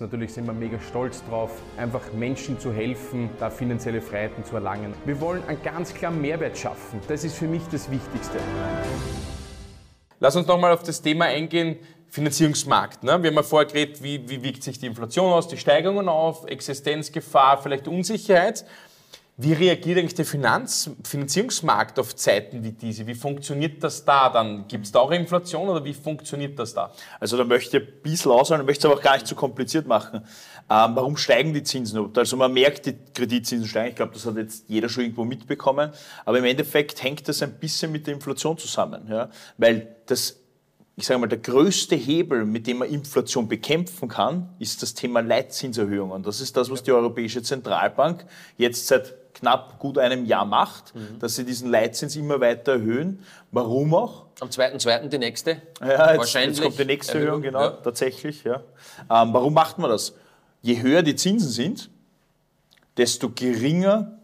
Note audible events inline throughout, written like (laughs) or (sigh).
Natürlich sind wir mega stolz drauf, einfach Menschen zu helfen, da finanzielle Freiheiten zu erlangen. Wir wollen einen ganz klaren Mehrwert schaffen. Das ist für mich das Wichtigste. Lass uns nochmal auf das Thema eingehen, Finanzierungsmarkt. Ne? Wir haben ja vorher geredet, wie, wie wirkt sich die Inflation aus, die Steigerungen auf, Existenzgefahr, vielleicht Unsicherheit. Wie reagiert eigentlich der Finanz Finanzierungsmarkt auf Zeiten wie diese? Wie funktioniert das da dann? Gibt es da auch Inflation oder wie funktioniert das da? Also da möchte ich ein bisschen ausholen, möchte es aber auch gar nicht zu kompliziert machen. Ähm, warum steigen die Zinsen? Also man merkt, die Kreditzinsen steigen. Ich glaube, das hat jetzt jeder schon irgendwo mitbekommen. Aber im Endeffekt hängt das ein bisschen mit der Inflation zusammen. Ja? Weil das ich sage mal, der größte Hebel, mit dem man Inflation bekämpfen kann, ist das Thema Leitzinserhöhungen. Das ist das, was die Europäische Zentralbank jetzt seit knapp gut einem Jahr macht, mhm. dass sie diesen Leitzins immer weiter erhöhen. Warum auch? Am 2.2. die nächste? Ja, jetzt, Wahrscheinlich jetzt kommt die nächste Erhöhung, genau, ja. tatsächlich. Ja. Ähm, warum macht man das? Je höher die Zinsen sind, desto geringer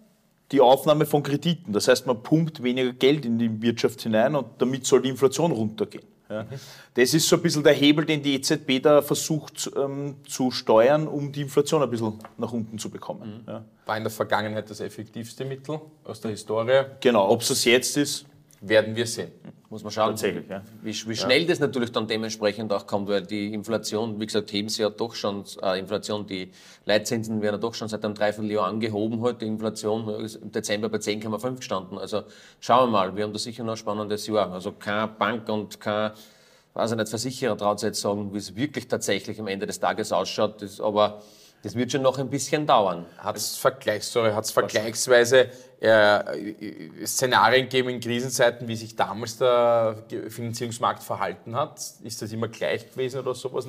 die Aufnahme von Krediten. Das heißt, man pumpt weniger Geld in die Wirtschaft hinein und damit soll die Inflation runtergehen. Ja. Das ist so ein bisschen der Hebel, den die EZB da versucht ähm, zu steuern, um die Inflation ein bisschen nach unten zu bekommen. Mhm. Ja. War in der Vergangenheit das effektivste Mittel aus der Historie? Genau, ob es jetzt ist, werden wir sehen. Muss man schauen, Tatsächlich, ja. wie, wie schnell ja. das natürlich dann dementsprechend auch kommt, weil die Inflation, wie gesagt, heben sie ja doch schon, äh, Inflation, die Leitzinsen werden ja doch schon seit einem Dreivierteljahr angehoben heute. Die Inflation ist im Dezember bei 10,5 gestanden. Also schauen wir mal, wir haben da sicher noch ein spannendes Jahr. Also keine Bank und kein, weiß ich nicht, Versicherer traut sich jetzt sagen, wie es wirklich tatsächlich am Ende des Tages ausschaut. Das, aber das wird schon noch ein bisschen dauern. Hat es Vergleich, vergleichsweise äh, Szenarien geben in Krisenzeiten, wie sich damals der Finanzierungsmarkt verhalten hat? Ist das immer gleich gewesen oder sowas?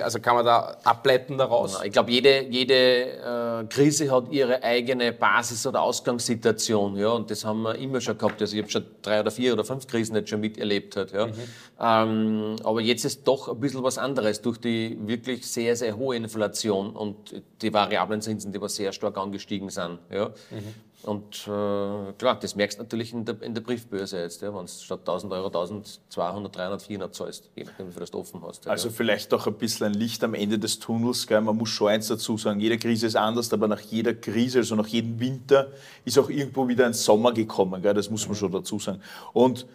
Also kann man da ableiten daraus? Ich glaube, jede, jede äh, Krise hat ihre eigene Basis- oder Ausgangssituation. Ja? Und das haben wir immer schon gehabt. Also ich habe schon drei oder vier oder fünf Krisen jetzt schon miterlebt. Hat, ja? Mhm. Ähm, aber jetzt ist doch ein bisschen was anderes durch die wirklich sehr, sehr hohe Inflation und die variablen Zinsen, die aber sehr stark angestiegen sind. Ja? Mhm. Und äh, klar, das merkst du natürlich in der, in der Briefbörse jetzt, ja, wenn du statt 1000 Euro 1200, 300, 400 zahlst, je nachdem, wie du das offen hast. Ja. Also vielleicht auch ein bisschen ein Licht am Ende des Tunnels. Gell? Man muss schon eins dazu sagen, jede Krise ist anders, aber nach jeder Krise, also nach jedem Winter, ist auch irgendwo wieder ein Sommer gekommen. Gell? Das muss man mhm. schon dazu sagen. Und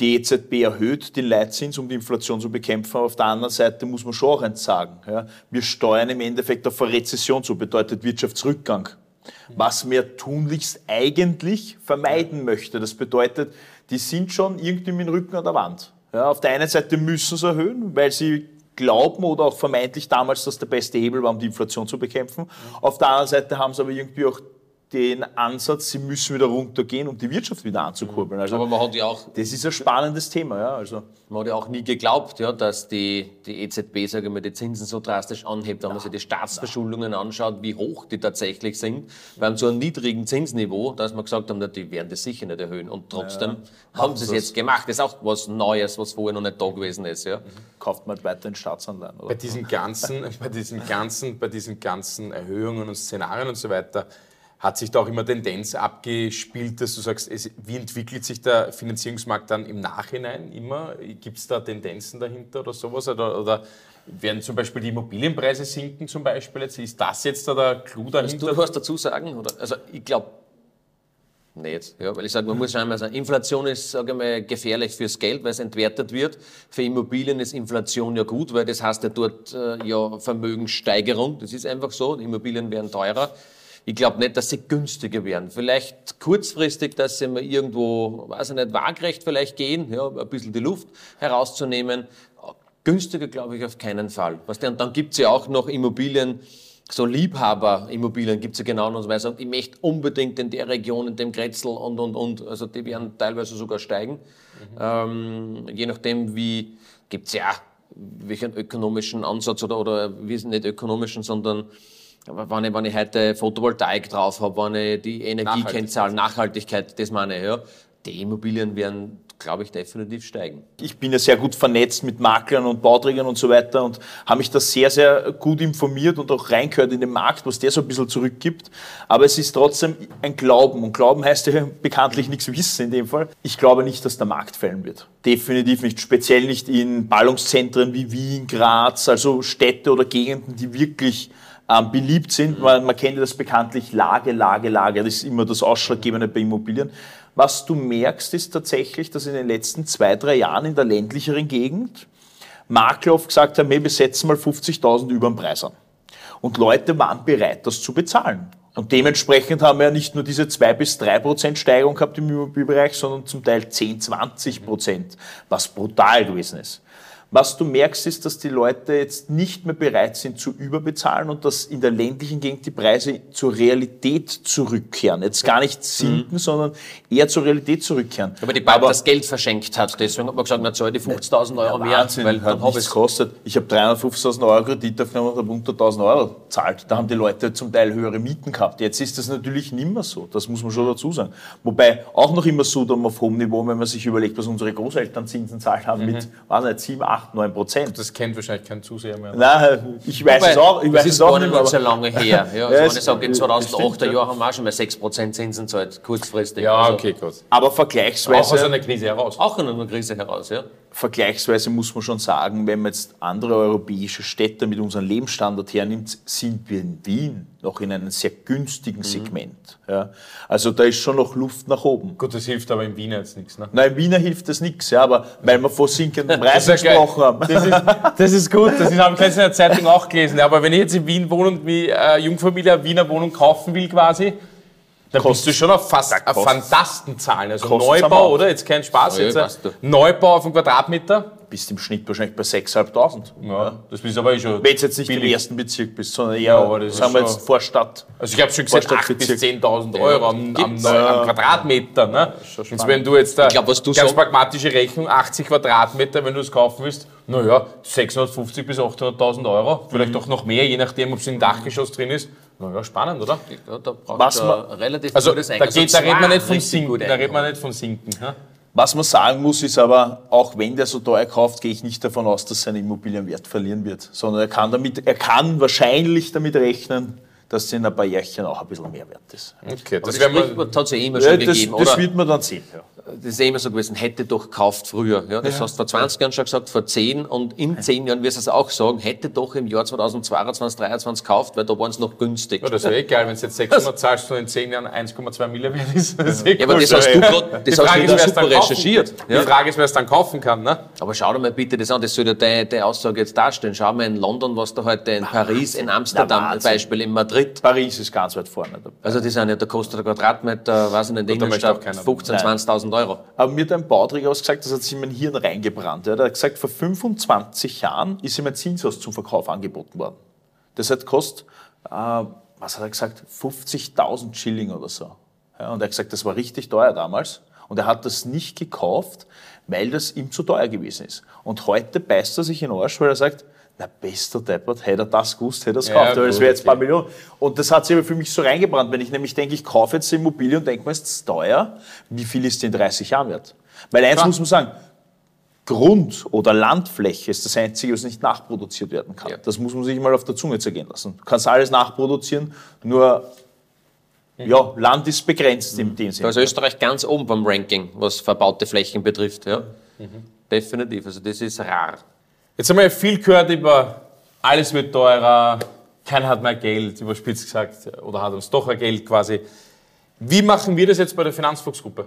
die EZB erhöht den Leitzins, um die Inflation zu bekämpfen. Aber auf der anderen Seite muss man schon auch eins sagen. Ja? Wir steuern im Endeffekt auf eine Rezession zu, bedeutet Wirtschaftsrückgang was man tunlichst eigentlich vermeiden möchte. Das bedeutet, die sind schon irgendwie mit dem Rücken an der Wand. Ja, auf der einen Seite müssen sie erhöhen, weil sie glauben oder auch vermeintlich damals das der beste Hebel war, um die Inflation zu bekämpfen. Auf der anderen Seite haben sie aber irgendwie auch den Ansatz, sie müssen wieder runtergehen, um die Wirtschaft wieder anzukurbeln. Also, aber man hat ja auch. Das ist ein spannendes Thema, ja. Also. Man hat ja auch nie geglaubt, ja, dass die, die EZB, sage ich mal, die Zinsen so drastisch anhebt. Wenn man sich die Staatsverschuldungen anschaut, wie hoch die tatsächlich sind, bei einem so einem niedrigen Zinsniveau, dass man gesagt haben, die werden das sicher nicht erhöhen. Und trotzdem ja, haben sie es jetzt gemacht. Das ist auch was Neues, was vorher noch nicht da gewesen ist, ja. Mhm. Kauft man weiter in Staatsanleihen, oder? Bei diesen ganzen, (laughs) bei diesen ganzen, bei diesen ganzen Erhöhungen und Szenarien und so weiter, hat sich da auch immer Tendenz abgespielt, dass du sagst, es, wie entwickelt sich der Finanzierungsmarkt dann im Nachhinein immer? Gibt es da Tendenzen dahinter oder sowas? Oder, oder, werden zum Beispiel die Immobilienpreise sinken zum Beispiel jetzt? Ist das jetzt da der Clou dahinter? Willst du was dazu sagen? Oder? Also ich glaube nicht. Ja, weil ich sage, man muss schon einmal sagen, Inflation ist sage ich mal, gefährlich fürs Geld, weil es entwertet wird. Für Immobilien ist Inflation ja gut, weil das heißt ja dort äh, ja Vermögenssteigerung. Das ist einfach so. Die Immobilien werden teurer. Ich glaube nicht, dass sie günstiger werden. Vielleicht kurzfristig, dass sie mal irgendwo, weiß ich nicht, waagrecht vielleicht gehen, ja, ein bisschen die Luft herauszunehmen. Günstiger glaube ich auf keinen Fall. Was denn, dann gibt's ja auch noch Immobilien, so Liebhaber-Immobilien gibt es ja genau weil sie sagen, ich möchte unbedingt in der Region, in dem Grätzl und, und, und. Also die werden teilweise sogar steigen. Mhm. Ähm, je nachdem, wie, gibt's ja welchen ökonomischen Ansatz oder, oder wie nicht ökonomischen, sondern wenn ich, wenn ich heute Photovoltaik drauf habe, wenn ich die Energiekennzahlen, Nachhaltigkeit, das meine ich, ja, die Immobilien werden glaube ich, definitiv steigen. Ich bin ja sehr gut vernetzt mit Maklern und Bauträgern und so weiter und habe mich da sehr, sehr gut informiert und auch reingehört in den Markt, was der so ein bisschen zurückgibt. Aber es ist trotzdem ein Glauben und Glauben heißt ja bekanntlich nichts wissen in dem Fall. Ich glaube nicht, dass der Markt fällen wird. Definitiv nicht, speziell nicht in Ballungszentren wie Wien, Graz, also Städte oder Gegenden, die wirklich ähm, beliebt sind. Man, man kennt ja das bekanntlich Lage, Lage, Lage. Das ist immer das Ausschlaggebende bei Immobilien. Was du merkst, ist tatsächlich, dass in den letzten zwei, drei Jahren in der ländlicheren Gegend Makler oft gesagt haben, wir setzen mal 50.000 über den Preis an. Und Leute waren bereit, das zu bezahlen. Und dementsprechend haben wir ja nicht nur diese 2 bis 3 Prozent Steigerung gehabt im Immobilienbereich, sondern zum Teil 10, 20 Prozent, was brutal gewesen ist. Was du merkst, ist, dass die Leute jetzt nicht mehr bereit sind zu überbezahlen und dass in der ländlichen Gegend die Preise zur Realität zurückkehren. Jetzt gar nicht sinken, mhm. sondern eher zur Realität zurückkehren. Aber die Bank Aber das Geld verschenkt hat, deswegen hat man gesagt, man zahlt die 50.000 Euro mehr, Wahnsinn, weil dann habe ich es kostet. Ich habe 350.000 Euro Kredit aufgenommen und habe unter 1.000 Euro zahlt. Da haben die Leute zum Teil höhere Mieten gehabt. Jetzt ist das natürlich nicht mehr so. Das muss man schon dazu sagen. Wobei auch noch immer so dann auf hohem Niveau, wenn man sich überlegt, was unsere Großeltern Zinsen zahlt haben mhm. mit, weiß nicht, 7, 8 8, 9 Prozent. Das kennt wahrscheinlich kein Zuseher mehr. Nein, ich weiß Wobei, es auch. Ich weiß das ist gar nicht mehr so lange her. (laughs) Ja, also ja, ich sage, in 2008 Jahr haben wir auch schon mal 6 Prozent Zinsen zahlt, kurzfristig. Ja, also, okay, gut. Aber vergleichsweise... Auch aus einer Krise heraus. Auch aus einer Krise heraus, ja vergleichsweise muss man schon sagen, wenn man jetzt andere europäische Städte mit unserem Lebensstandard hernimmt, sind wir in Wien noch in einem sehr günstigen mhm. Segment. Ja. Also da ist schon noch Luft nach oben. Gut, das hilft aber in Wien jetzt nichts. Ne? Nein, in Wien hilft das nichts, ja, aber weil wir vor sinkenden (laughs) Preisen gesprochen haben. Das ist, das ist gut, das habe ich letztens in der Zeitung auch gelesen. Aber wenn ich jetzt in Wien wohne und wie äh, Jungfamilie eine Wiener Wohnung kaufen will quasi, da bist du schon auf fast auf Fantastenzahlen. Also Neubau, oder? Jetzt kein Spaß. Ja, jetzt, Neubau auf einen Quadratmeter. Bist im Schnitt wahrscheinlich bei 6.500. Ja, das bist aber eh schon. Wenn du jetzt nicht billig. im ersten Bezirk bist, sondern eher, ja, sagen wir jetzt Vorstadt. Also ich habe schon gesagt, 8.000 bis 10.000 Euro am, am, am, Quadratmeter. Ne? Jetzt, wenn du jetzt da glaub, ganz so pragmatische Rechnung, 80 Quadratmeter, wenn du es kaufen willst, naja, 650 bis 800.000 Euro. Vielleicht mhm. auch noch mehr, je nachdem, ob es im Dachgeschoss drin ist. Naja, spannend, oder? Ja, da braucht Was man, relativ also, gutes da, geht, da redet man nicht vom Sinken. Da redet man nicht vom Sinken. Ja? Was man sagen muss, ist aber, auch wenn der so teuer kauft, gehe ich nicht davon aus, dass sein Immobilienwert verlieren wird, sondern er kann, damit, er kann wahrscheinlich damit rechnen, dass es in ein paar Jährchen auch ein bisschen mehr wert ist. Okay, das, das hat es ja immer schon ja, das, gegeben, das oder? wird man dann sehen. Ja das ist ja immer so gewesen, hätte doch gekauft früher. Ja, das ja. hast du vor 20 Jahren schon gesagt, vor 10 und in 10 Jahren wirst du es auch sagen, hätte doch im Jahr 2022, 2023 gekauft, weil da waren es noch günstig. Ja, das ist ja egal, wenn es jetzt 600 zahlst und in 10 Jahren 1,2 Milliarden wert ist. Das ist eh ja, aber das hast du gerade das hast du super recherchiert. Die Frage ist, wer es dann kaufen kann. Ne? Aber schau dir mal bitte das an, das soll ja deine, deine Aussage jetzt darstellen. Schau mal in London, was da heute in Paris, in Amsterdam, zum Beispiel in Madrid. Paris ist ganz weit vorne. Dabei. Also die sind ja, da kostet der Quadratmeter, weiß ich nicht, in Innenstadt 15.000, 20.000 Euro. Aber mir ein Bauträger was gesagt, das hat sich in mein Hirn reingebrannt. Er hat gesagt, vor 25 Jahren ist ihm ein Zinshaus zum Verkauf angeboten worden. Das hat kostet, äh, was hat er gesagt, 50.000 Schilling oder so. Ja, und er hat gesagt, das war richtig teuer damals. Und er hat das nicht gekauft, weil das ihm zu teuer gewesen ist. Und heute beißt er sich in den Arsch, weil er sagt, na, bester Deppert, hätte er das gewusst, hätte er es ja, gekauft, das wäre jetzt ein paar Millionen. Und das hat sich aber für mich so reingebrannt, wenn ich nämlich denke, ich kaufe jetzt eine Immobilie und denke mir, ist es teuer, wie viel ist die in 30 Jahren wert? Weil eins Klar. muss man sagen, Grund- oder Landfläche ist das Einzige, was nicht nachproduziert werden kann. Ja. Das muss man sich mal auf der Zunge zergehen lassen. Du kannst alles nachproduzieren, nur ja, Land ist begrenzt mhm. in dem Sinne. Ist Österreich ganz oben beim Ranking, was verbaute Flächen betrifft. Ja. Mhm. Definitiv, also das ist rar. Jetzt haben wir viel gehört über alles wird teurer, keiner hat mehr Geld, überspitzt gesagt, oder hat uns doch ein Geld quasi. Wie machen wir das jetzt bei der Finanzfuchsgruppe?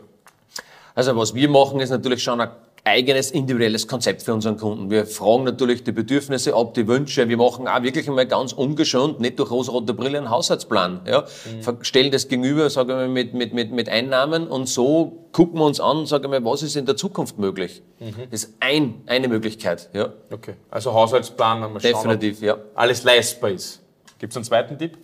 Also was wir machen, ist natürlich schon ein eigenes individuelles Konzept für unseren Kunden. Wir fragen natürlich die Bedürfnisse ab, die Wünsche. Wir machen auch wirklich einmal ganz ungeschont, nicht durch rosa-rote Brille, einen Haushaltsplan. Ja? Mhm. Stellen das gegenüber, sagen wir, mit, mit, mit, mit Einnahmen und so gucken wir uns an, sagen wir, was ist in der Zukunft möglich. Mhm. Das ist ein, eine Möglichkeit. Ja? Okay, also Haushaltsplan, mal schauen, Definitiv, ja. alles leistbar ist. Gibt es einen zweiten Tipp?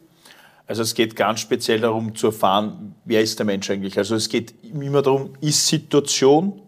Also es geht ganz speziell darum zu erfahren, wer ist der Mensch eigentlich. Also es geht immer darum, ist Situation,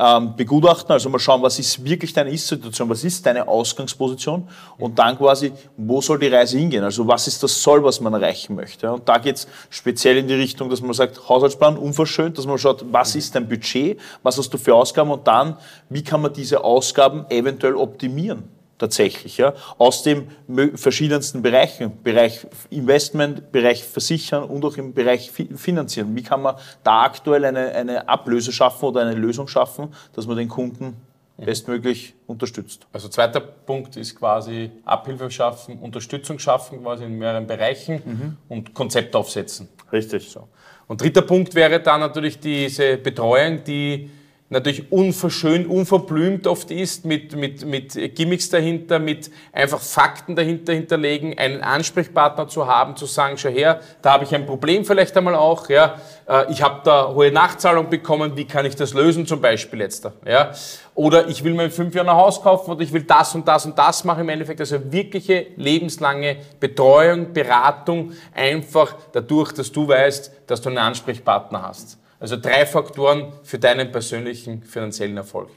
ähm, begutachten, also mal schauen, was ist wirklich deine Ist-Situation, was ist deine Ausgangsposition und dann quasi, wo soll die Reise hingehen, also was ist das Soll, was man erreichen möchte. Und da geht es speziell in die Richtung, dass man sagt, Haushaltsplan unverschönt, dass man schaut, was ist dein Budget, was hast du für Ausgaben und dann, wie kann man diese Ausgaben eventuell optimieren tatsächlich, ja, aus den verschiedensten Bereichen, Bereich Investment, Bereich Versichern und auch im Bereich Finanzieren. Wie kann man da aktuell eine, eine Ablöse schaffen oder eine Lösung schaffen, dass man den Kunden bestmöglich unterstützt. Also zweiter Punkt ist quasi Abhilfe schaffen, Unterstützung schaffen, quasi in mehreren Bereichen mhm. und Konzept aufsetzen. Richtig. So. Und dritter Punkt wäre dann natürlich diese Betreuung, die natürlich unverschönt, unverblümt oft ist, mit, mit, mit Gimmicks dahinter, mit einfach Fakten dahinter hinterlegen, einen Ansprechpartner zu haben, zu sagen, schau her, da habe ich ein Problem vielleicht einmal auch, ja, äh, ich habe da hohe Nachzahlung bekommen, wie kann ich das lösen zum Beispiel jetzt da, ja, oder ich will mir in fünf Jahren ein Haus kaufen oder ich will das und das und das machen im Endeffekt, also wirkliche lebenslange Betreuung, Beratung, einfach dadurch, dass du weißt, dass du einen Ansprechpartner hast. Also drei Faktoren für deinen persönlichen finanziellen Erfolg.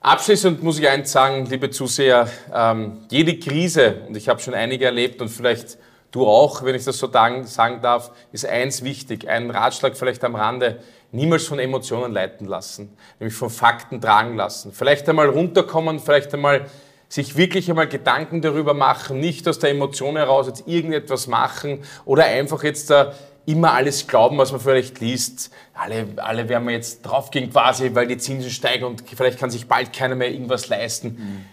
Abschließend muss ich eins sagen, liebe Zuseher, ähm, jede Krise, und ich habe schon einige erlebt und vielleicht du auch, wenn ich das so sagen darf, ist eins wichtig, ein Ratschlag vielleicht am Rande, niemals von Emotionen leiten lassen, nämlich von Fakten tragen lassen. Vielleicht einmal runterkommen, vielleicht einmal sich wirklich einmal Gedanken darüber machen, nicht aus der Emotion heraus jetzt irgendetwas machen oder einfach jetzt da immer alles glauben, was man vielleicht liest. Alle, alle werden wir jetzt draufgehen quasi, weil die Zinsen steigen und vielleicht kann sich bald keiner mehr irgendwas leisten. Mhm.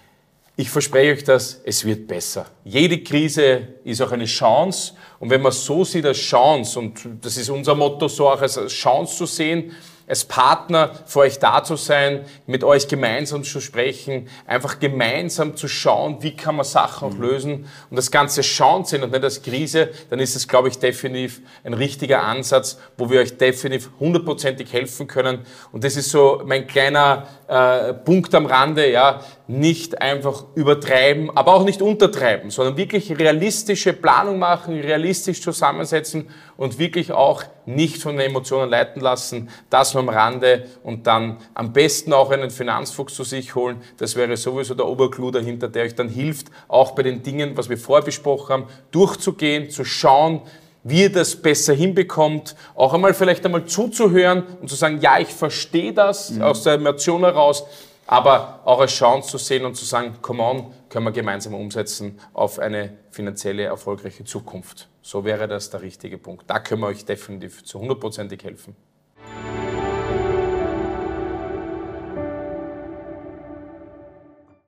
Ich verspreche euch das, es wird besser. Jede Krise ist auch eine Chance und wenn man so sieht als Chance, und das ist unser Motto, so auch als Chance zu sehen, als Partner für euch da zu sein, mit euch gemeinsam zu sprechen, einfach gemeinsam zu schauen, wie kann man Sachen auch lösen. Und das Ganze schauen sehen und nicht als Krise, dann ist es, glaube ich, definitiv ein richtiger Ansatz, wo wir euch definitiv hundertprozentig helfen können. Und das ist so mein kleiner äh, Punkt am Rande, ja, nicht einfach übertreiben, aber auch nicht untertreiben, sondern wirklich realistische Planung machen, realistisch zusammensetzen und wirklich auch nicht von den Emotionen leiten lassen, das nur am Rande und dann am besten auch einen Finanzfuchs zu sich holen. Das wäre sowieso der Oberclou dahinter, der euch dann hilft, auch bei den Dingen, was wir vorher besprochen haben, durchzugehen, zu schauen, wie ihr das besser hinbekommt, auch einmal vielleicht einmal zuzuhören und zu sagen, ja, ich verstehe das mhm. aus der Emotion heraus, aber auch als Chance zu sehen und zu sagen, come on, können wir gemeinsam umsetzen auf eine finanzielle erfolgreiche Zukunft. So wäre das der richtige Punkt. Da können wir euch definitiv zu hundertprozentig helfen.